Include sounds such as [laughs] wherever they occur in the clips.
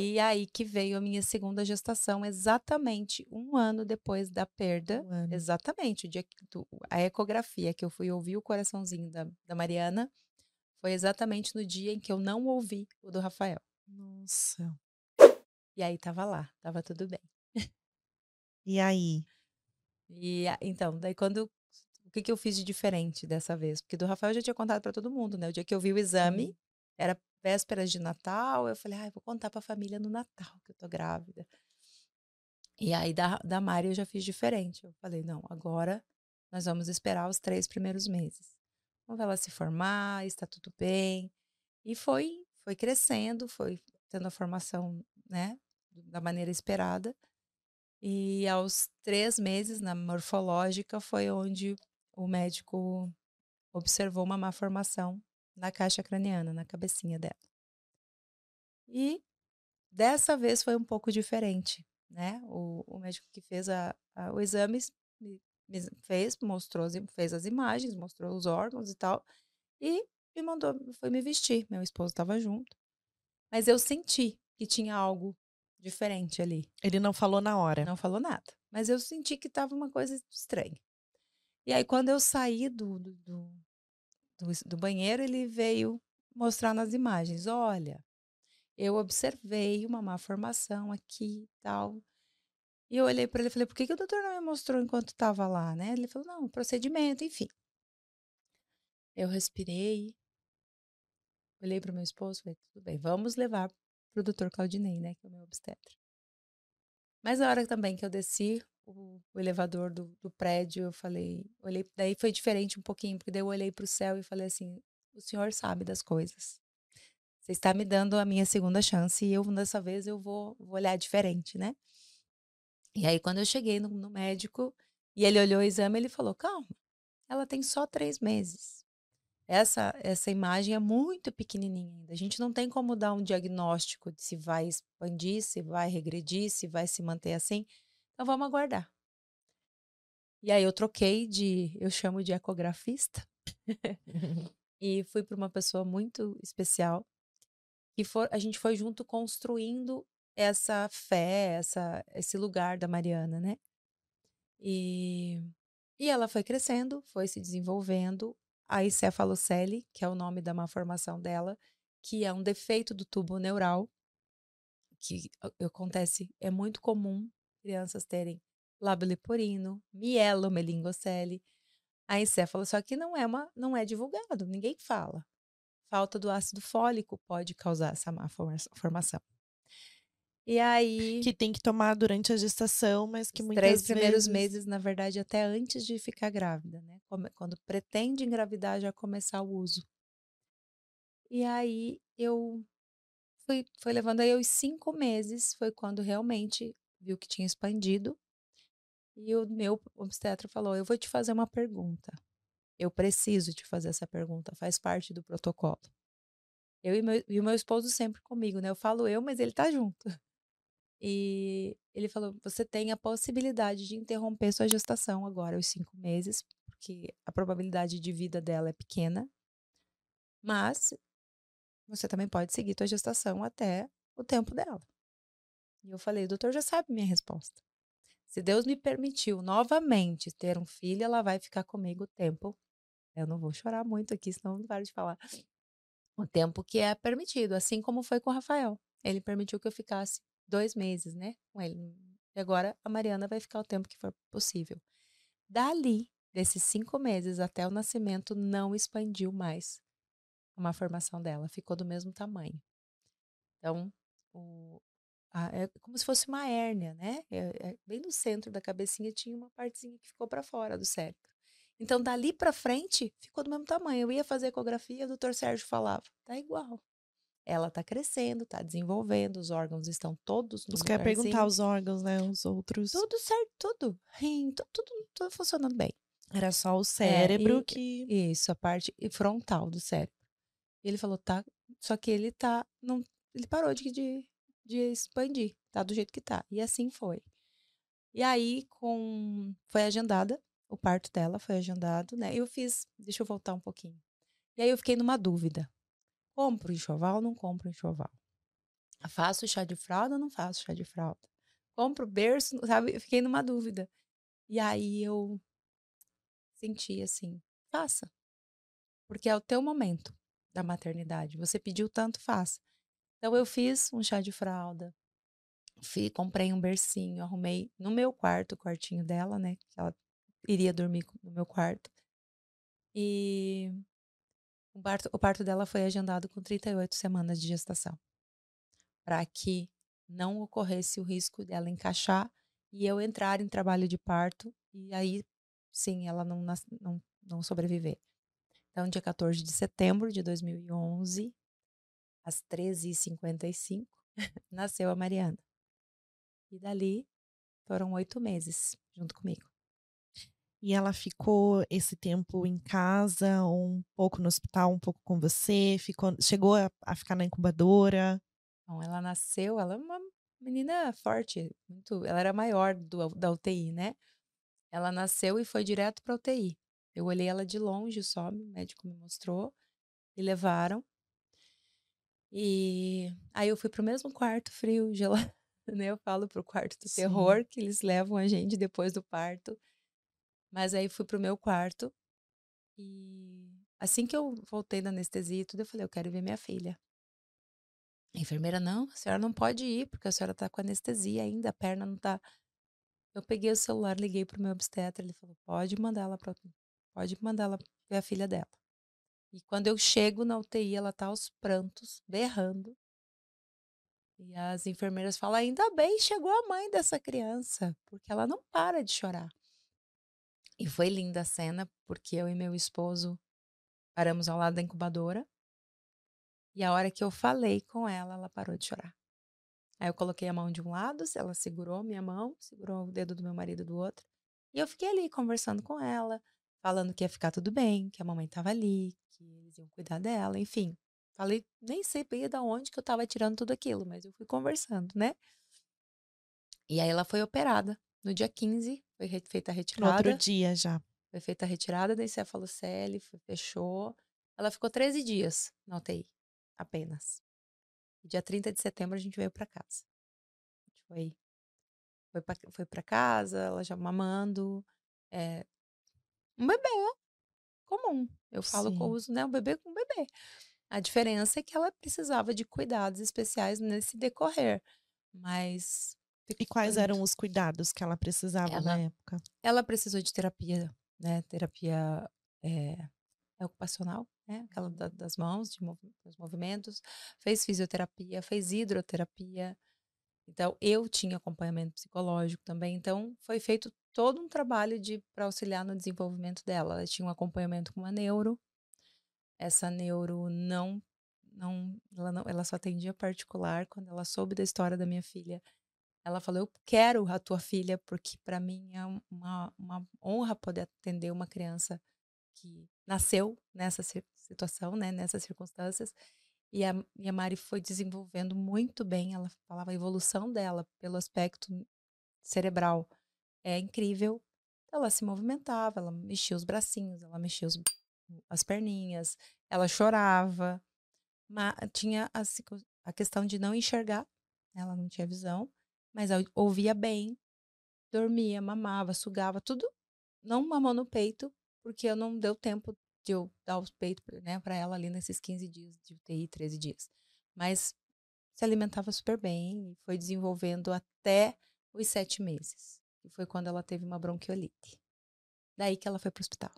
E aí que veio a minha segunda gestação, exatamente um ano depois da perda. Um exatamente, o dia que tu, a ecografia que eu fui ouvir o coraçãozinho da, da Mariana foi exatamente no dia em que eu não ouvi o do Rafael. Nossa. E aí tava lá, tava tudo bem. E aí? E então, daí quando o que, que eu fiz de diferente dessa vez? Porque do Rafael eu já tinha contado para todo mundo, né? O dia que eu vi o exame, era vésperas de Natal, eu falei, ah, vou contar para a família no Natal que eu tô grávida. E aí da, da Mari eu já fiz diferente. Eu falei, não, agora nós vamos esperar os três primeiros meses. Vamos ela se formar, está tudo bem. E foi, foi crescendo, foi tendo a formação, né, da maneira esperada. E aos três meses, na morfológica, foi onde o médico observou uma má formação na caixa craniana, na cabecinha dela. E dessa vez foi um pouco diferente, né? O, o médico que fez a, a, o exame me, me fez, mostrou, fez as imagens, mostrou os órgãos e tal, e me mandou, foi me vestir. Meu esposo estava junto. Mas eu senti que tinha algo diferente ali. Ele não falou na hora. Não falou nada. Mas eu senti que estava uma coisa estranha. E aí, quando eu saí do, do, do, do, do banheiro, ele veio mostrar nas imagens: olha, eu observei uma má formação aqui e tal. E eu olhei para ele e falei: por que, que o doutor não me mostrou enquanto estava lá, né? Ele falou: não, procedimento, enfim. Eu respirei, olhei para o meu esposo e falei: tudo bem, vamos levar para o doutor Claudinei, né, que é o meu obstetra. Mas na hora também que eu desci o, o elevador do, do, prédio, eu falei, olhei, daí foi diferente um pouquinho, porque daí eu olhei para o céu e falei assim: o senhor sabe das coisas. Você está me dando a minha segunda chance e eu, dessa vez, eu vou, vou olhar diferente, né? E aí, quando eu cheguei no, no médico e ele olhou o exame, ele falou: calma, ela tem só três meses. Essa, essa imagem é muito pequenininha ainda. A gente não tem como dar um diagnóstico de se vai expandir, se vai regredir, se vai se manter assim. Então vamos aguardar. E aí eu troquei de, eu chamo de ecografista, [laughs] e fui para uma pessoa muito especial que for, a gente foi junto construindo essa fé, essa, esse lugar da Mariana, né? E, e ela foi crescendo, foi se desenvolvendo. A encefalocele, que é o nome da malformação dela, que é um defeito do tubo neural, que acontece, é muito comum crianças terem lábio leporino, mielo melingocele, a encéfalo, só que não é uma, não é divulgado, ninguém fala. Falta do ácido fólico pode causar essa má formação. E aí. Que tem que tomar durante a gestação, mas que muitas três vezes... primeiros meses, na verdade, até antes de ficar grávida, né? Quando pretende engravidar, já começar o uso. E aí eu fui, foi levando aí os cinco meses, foi quando realmente viu que tinha expandido. E o meu obstetra falou: Eu vou te fazer uma pergunta. Eu preciso te fazer essa pergunta, faz parte do protocolo. Eu e, meu, e o meu esposo sempre comigo, né? Eu falo eu, mas ele tá junto. E ele falou: você tem a possibilidade de interromper sua gestação agora, os cinco meses, porque a probabilidade de vida dela é pequena. Mas você também pode seguir sua gestação até o tempo dela. E eu falei, o doutor já sabe minha resposta. Se Deus me permitiu novamente ter um filho, ela vai ficar comigo o tempo. Eu não vou chorar muito aqui, senão não paro de falar. O tempo que é permitido, assim como foi com o Rafael. Ele permitiu que eu ficasse dois meses, né, com ele. E agora a Mariana vai ficar o tempo que for possível. Dali, desses cinco meses até o nascimento, não expandiu mais uma formação dela, ficou do mesmo tamanho. Então, o, é como se fosse uma hérnia, né? É, é, bem no centro da cabecinha tinha uma partezinha que ficou para fora do cérebro. Então, dali para frente, ficou do mesmo tamanho. Eu ia fazer ecografia, o doutor Sérgio falava, tá igual. Ela tá crescendo, tá desenvolvendo, os órgãos estão todos no Você quer perguntar os órgãos, né? Os outros. Tudo certo, tudo. Rim, tudo, tudo, tudo funcionando bem. Era só o cérebro é, e, que. Isso, a parte frontal do cérebro. E ele falou, tá. Só que ele tá. Não, ele parou de, de, de expandir, tá do jeito que tá. E assim foi. E aí, com foi agendada, o parto dela foi agendado, né? Eu fiz, deixa eu voltar um pouquinho. E aí eu fiquei numa dúvida. Compro enxoval ou não compro enxoval? Faço chá de fralda ou não faço chá de fralda? Compro berço, sabe? Eu fiquei numa dúvida. E aí eu senti assim, faça. Porque é o teu momento da maternidade. Você pediu tanto, faça. Então eu fiz um chá de fralda, fui, comprei um bercinho, arrumei no meu quarto, o quartinho dela, né? Que ela iria dormir no meu quarto. E o parto, o parto dela foi agendado com 38 semanas de gestação. Para que não ocorresse o risco dela encaixar e eu entrar em trabalho de parto e aí sim ela não, não, não sobreviver. Então, dia 14 de setembro de 2011, às 13h55, [laughs] nasceu a Mariana. E dali foram oito meses junto comigo. E ela ficou esse tempo em casa, um pouco no hospital, um pouco com você? Ficou, chegou a, a ficar na incubadora? Bom, ela nasceu, ela é uma menina forte, muito, ela era maior do, da UTI, né? Ela nasceu e foi direto para UTI. Eu olhei ela de longe só, o médico me mostrou e levaram. E aí eu fui pro mesmo quarto frio, [laughs] gelado, né? Eu falo pro quarto do Sim. terror que eles levam a gente depois do parto. Mas aí fui pro meu quarto e assim que eu voltei da anestesia e tudo, eu falei, eu quero ver minha filha. A enfermeira, não, a senhora não pode ir, porque a senhora tá com anestesia ainda, a perna não tá. Eu peguei o celular, liguei pro meu obstetra, ele falou, pode mandar ela pra, pode mandar ela ver a filha dela. E quando eu chego na UTI, ela tá aos prantos, berrando. E as enfermeiras falam: ainda bem, chegou a mãe dessa criança, porque ela não para de chorar. E foi linda a cena, porque eu e meu esposo paramos ao lado da incubadora. E a hora que eu falei com ela, ela parou de chorar. Aí eu coloquei a mão de um lado, ela segurou minha mão, segurou o dedo do meu marido do outro. E eu fiquei ali conversando com ela, falando que ia ficar tudo bem, que a mamãe estava ali, que eles iam cuidar dela, enfim. Falei, nem sei bem de onde que eu estava tirando tudo aquilo, mas eu fui conversando, né? E aí ela foi operada no dia 15 foi feita a retirada. No outro dia já. Foi feita a retirada da encefalocele, fechou. Ela ficou 13 dias na UTI, apenas. Dia 30 de setembro a gente veio para casa. A gente foi, foi, pra casa, ela já mamando. É, um bebê comum. Eu falo Sim. que eu uso, né? Um bebê com bebê. A diferença é que ela precisava de cuidados especiais nesse decorrer. Mas e quais eram os cuidados que ela precisava ela, na época? Ela precisou de terapia, né? Terapia é, é ocupacional, né? Aquela uhum. da, das mãos, de mov, dos movimentos. Fez fisioterapia, fez hidroterapia. Então, eu tinha acompanhamento psicológico também. Então, foi feito todo um trabalho de para auxiliar no desenvolvimento dela. Ela tinha um acompanhamento com uma neuro. Essa neuro não não ela não ela só atendia particular quando ela soube da história da minha filha ela falou: Eu quero a tua filha, porque para mim é uma, uma honra poder atender uma criança que nasceu nessa situação, né, nessas circunstâncias. E a, e a Mari foi desenvolvendo muito bem. Ela falava a evolução dela pelo aspecto cerebral é incrível. Ela se movimentava, ela mexia os bracinhos, ela mexia os, as perninhas, ela chorava. Mas tinha a, a questão de não enxergar, ela não tinha visão mas ouvia bem, dormia, mamava, sugava, tudo. Não mamou no peito, porque eu não deu tempo de eu dar os peitos né, para ela ali nesses 15 dias de UTI, 13 dias. Mas se alimentava super bem e foi desenvolvendo até os sete meses. E foi quando ela teve uma bronquiolite. Daí que ela foi para o hospital.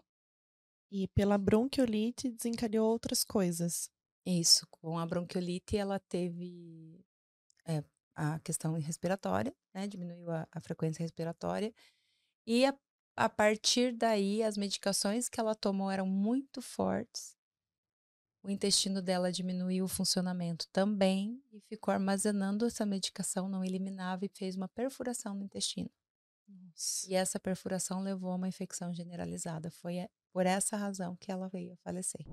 E pela bronquiolite desencadeou outras coisas. Isso, com a bronquiolite ela teve é, a questão respiratória, né? Diminuiu a, a frequência respiratória. E a, a partir daí, as medicações que ela tomou eram muito fortes. O intestino dela diminuiu o funcionamento também e ficou armazenando essa medicação, não eliminava e fez uma perfuração no intestino. Nossa. E essa perfuração levou a uma infecção generalizada. Foi por essa razão que ela veio a falecer.